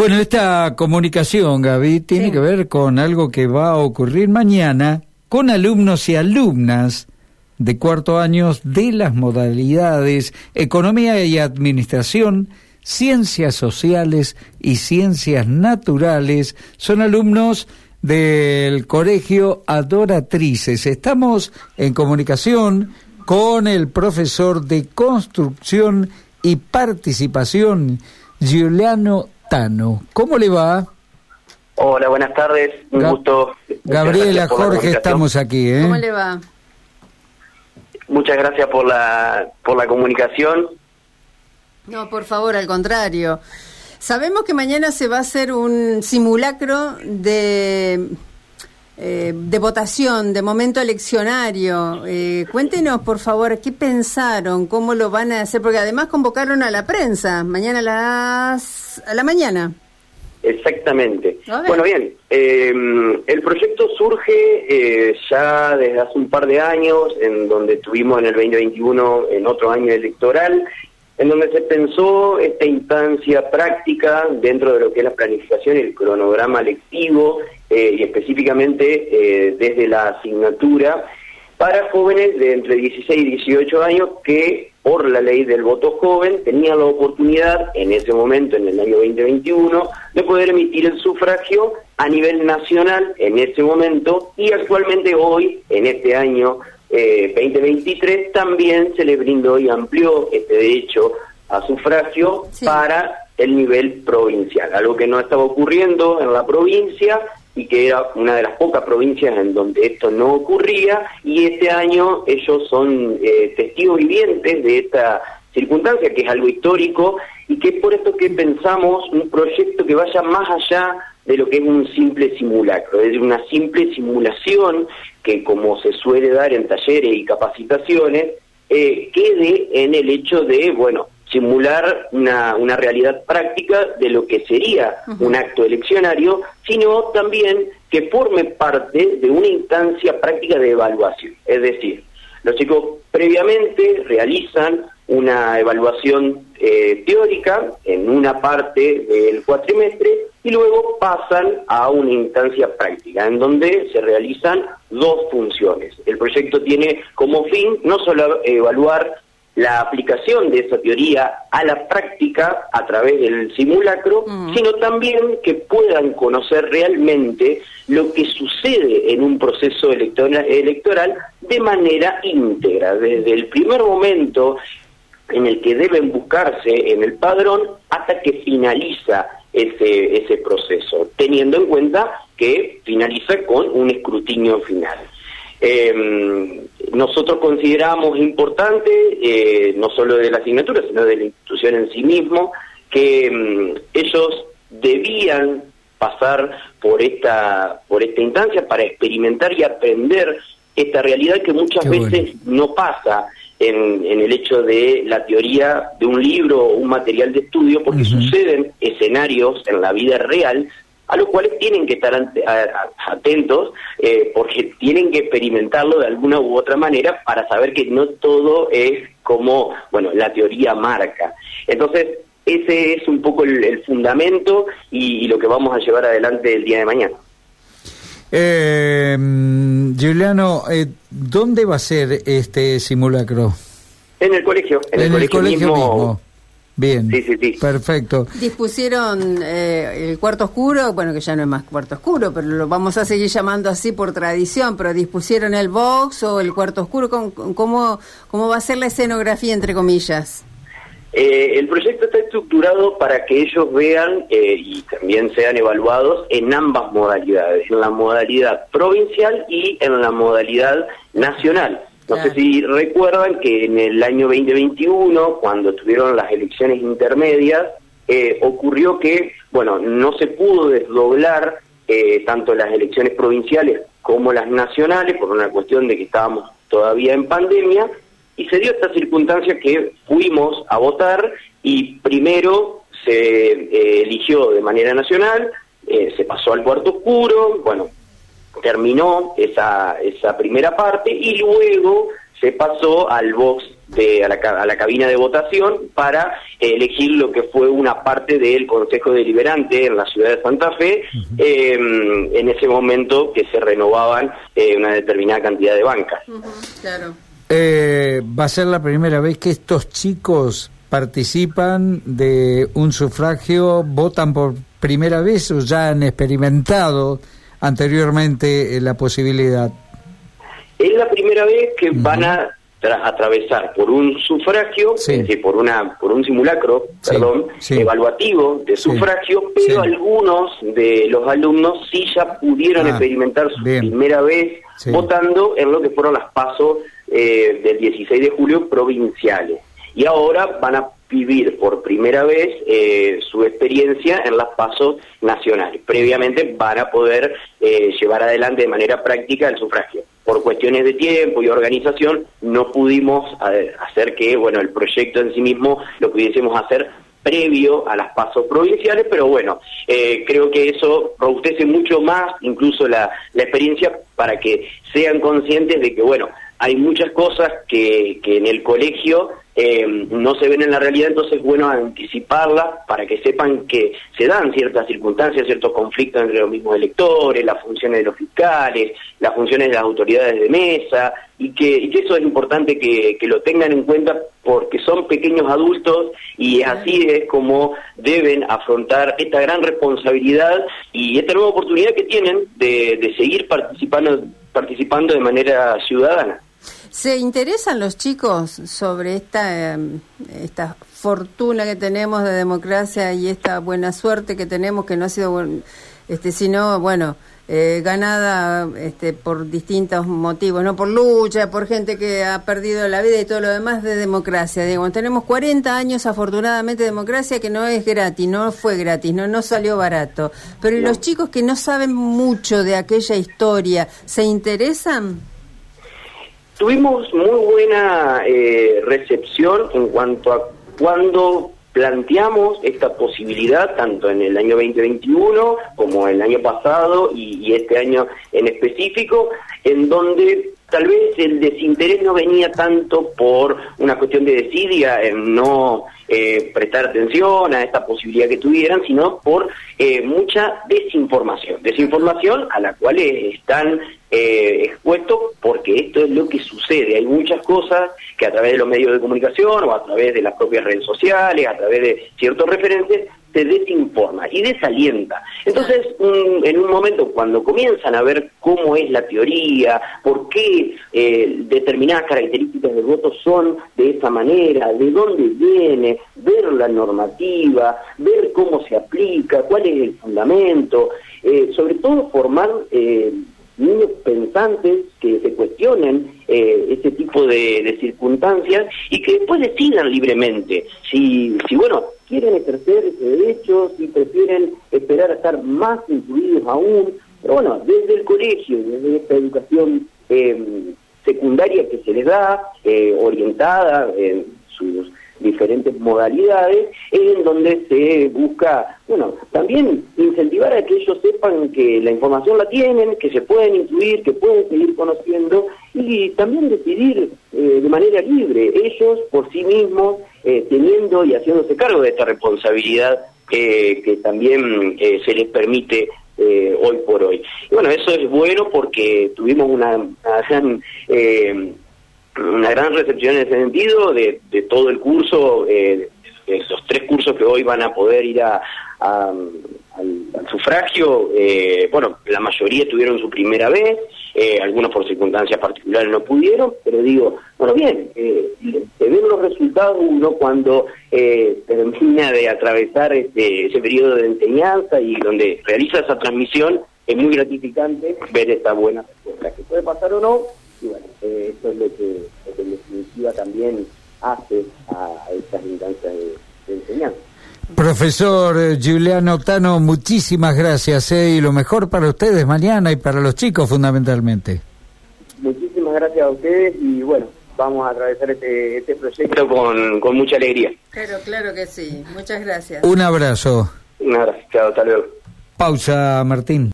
Bueno, esta comunicación, Gaby, tiene que ver con algo que va a ocurrir mañana con alumnos y alumnas de cuarto años de las modalidades Economía y Administración, Ciencias Sociales y Ciencias Naturales. Son alumnos del Colegio Adoratrices. Estamos en comunicación con el profesor de Construcción y Participación, Giuliano Tano. ¿Cómo le va? Hola, buenas tardes. Un gusto. Gabriela, Jorge, estamos aquí. ¿eh? ¿Cómo le va? Muchas gracias por la, por la comunicación. No, por favor, al contrario. Sabemos que mañana se va a hacer un simulacro de, eh, de votación, de momento eleccionario. Eh, cuéntenos, por favor, qué pensaron, cómo lo van a hacer, porque además convocaron a la prensa mañana a las a la mañana. Exactamente. Bueno, bien, eh, el proyecto surge ya desde hace un par de años, en donde estuvimos en el 2021 en otro año electoral, en donde se pensó esta instancia práctica dentro de lo que es la planificación y el cronograma lectivo, eh, y específicamente eh, desde la asignatura, para jóvenes de entre 16 y 18 años que por la ley del voto joven tenían la oportunidad en ese momento, en el año 2021, de poder emitir el sufragio a nivel nacional en ese momento y actualmente hoy, en este año 2023 eh, también se le brindó y amplió este derecho a sufragio para el nivel provincial, algo que no estaba ocurriendo en la provincia y que era una de las pocas provincias en donde esto no ocurría y este año ellos son eh, testigos vivientes de esta circunstancia que es algo histórico y que es por esto que pensamos un proyecto que vaya más allá de lo que es un simple simulacro, es decir, una simple simulación que como se suele dar en talleres y capacitaciones, eh, quede en el hecho de, bueno, simular una, una realidad práctica de lo que sería un acto eleccionario, sino también que forme parte de una instancia práctica de evaluación. Es decir, los chicos previamente realizan una evaluación eh, teórica en una parte del cuatrimestre y luego pasan a una instancia práctica en donde se realizan dos funciones. El proyecto tiene como fin no solo evaluar la aplicación de esa teoría a la práctica a través del simulacro, mm. sino también que puedan conocer realmente lo que sucede en un proceso electoral, electoral de manera íntegra, desde el primer momento en el que deben buscarse en el padrón hasta que finaliza ese, ese proceso, teniendo en cuenta que finaliza con un escrutinio final. Eh, nosotros consideramos importante, eh, no solo de la asignatura, sino de la institución en sí mismo, que mm, ellos debían pasar por esta, por esta instancia para experimentar y aprender esta realidad que muchas veces no pasa en, el hecho de la teoría de un libro o un material de estudio, porque suceden escenarios en la vida real a los cuales tienen que estar atentos eh, porque tienen que experimentarlo de alguna u otra manera para saber que no todo es como, bueno, la teoría marca. Entonces, ese es un poco el, fundamento y, lo que vamos a llevar adelante el día de mañana. Eh, Juliano, eh, ¿dónde va a ser este simulacro? En el colegio, en, el, colegio, mismo Bien. Sí, sí, sí. Perfecto. Dispusieron eh, el cuarto oscuro, bueno, que ya no es más cuarto oscuro, pero lo vamos a seguir llamando así por tradición, pero dispusieron el box o el cuarto oscuro, ¿cómo, cómo va a ser la escenografía, entre comillas? Eh, el proyecto está estructurado para que ellos vean eh, y también sean evaluados en ambas modalidades, en la modalidad provincial y en la modalidad nacional. No sé si recuerdan que en el año 2021, cuando tuvieron las elecciones intermedias, eh, ocurrió que, bueno, no se pudo desdoblar eh, tanto las elecciones provinciales como las nacionales por una cuestión de que estábamos todavía en pandemia y se dio esta circunstancia que fuimos a votar y primero se eh, eligió de manera nacional, se pasó al cuarto oscuro, bueno, terminó esa, esa primera parte y luego se pasó al box de, a, la, cabina de votación para elegir lo que fue una parte del Consejo Deliberante en la ciudad de Santa Fe, em, en ese momento que se renovaban eh, una determinada cantidad de bancas. claro. Eh, va a ser la primera vez que estos chicos participan de un sufragio, votan por primera vez o ya han experimentado anteriormente eh, la posibilidad. Es la primera vez que van a atravesar por un sufragio, es decir, por una por un simulacro, perdón, evaluativo de sufragio, pero algunos de los alumnos sí ya pudieron ah, experimentar su primera vez votando en lo que fueron las pasos eh, del 16 de julio provinciales. Y ahora van a vivir por primera vez eh, su experiencia en las pasos nacionales. Previamente van a poder eh, llevar adelante de manera práctica el sufragio. Por cuestiones de tiempo y organización no pudimos hacer que bueno el proyecto en sí mismo lo pudiésemos hacer previo a las pasos provinciales, pero bueno, creo que eso robustece mucho más incluso la experiencia para que sean conscientes de que, bueno, hay muchas cosas que, que en el colegio eh, no se ven en la realidad, entonces es bueno anticiparlas para que sepan que se dan ciertas circunstancias, ciertos conflictos entre los mismos electores, las funciones de los fiscales, las funciones de las autoridades de mesa, y que, eso es importante que, que, lo tengan en cuenta porque son pequeños adultos y así es como deben afrontar esta gran responsabilidad y esta nueva oportunidad que tienen de, de seguir participando, participando de manera ciudadana. ¿Se interesan los chicos sobre esta, em, esta fortuna que tenemos de democracia y esta buena suerte que tenemos, que no ha sido, este, sino, bueno, eh, ganada este, por distintos motivos, no por lucha, por gente que ha perdido la vida y todo lo demás de democracia. Digamos, tenemos 40 años afortunadamente de democracia que no es gratis, no fue gratis, no, no salió barato. Pero los chicos que no saben mucho de aquella historia, ¿se interesan? Tuvimos muy buena eh, recepción en cuanto a cuando planteamos esta posibilidad tanto en el año 2021 como el año pasado y, este año en específico, en donde tal vez el desinterés no venía tanto por una cuestión de desidia en no eh, prestar atención a esta posibilidad que tuvieran, sino por eh, mucha desinformación. Desinformación a la cual están eh, expuestos porque esto es lo que sucede. Hay muchas cosas que a través de los medios de comunicación o a través de las propias redes sociales, a través de ciertos referentes, se desinforma y desalienta. Entonces, en un momento cuando comienzan a ver cómo es la teoría, por qué eh, determinadas características del voto son de esa manera, de dónde viene, ver la normativa, ver cómo se aplica, cuál es el fundamento, eh, sobre todo formar eh, niños pensantes que se cuestionen eh, este tipo de, circunstancias y que después decidan libremente si, si, bueno, quieren ejercer ese derecho, si prefieren esperar a estar más incluidos aún. Pero bueno, desde el colegio, desde esta educación eh, secundaria que se les da, eh, orientada en sus diferentes modalidades, en donde se busca, bueno, también incentivar a que ellos sepan que la información la tienen, que se pueden incluir, que pueden seguir conociendo y también decidir eh, de manera libre, ellos por sí mismos, eh, teniendo y haciéndose cargo de esta responsabilidad eh, que también se les permite hoy por hoy. Y bueno, eso es bueno porque tuvimos una, una gran recepción en ese sentido de, de todo el curso, eh, esos tres cursos que hoy van a poder ir a, al, sufragio, eh, bueno, la mayoría tuvieron su primera vez, eh, algunos por circunstancias particulares no pudieron, pero digo, bueno, bien, eh, ven los resultados uno cuando termina de atravesar este, ese periodo de enseñanza y donde realiza esa transmisión, es muy gratificante ver esta buena respuesta, que puede pasar o no, y bueno, eh, esto es lo que, en definitiva también hace a, estas instancias de, enseñanza. Profesor eh, Giuliano Tano, muchísimas gracias eh, y lo mejor para ustedes mañana y para los chicos fundamentalmente. Muchísimas gracias a ustedes y bueno, vamos a atravesar este, este proyecto con, con mucha alegría. Claro, claro que sí. Muchas gracias. Un abrazo. Un abrazo, chao, hasta luego. Pausa, Martín.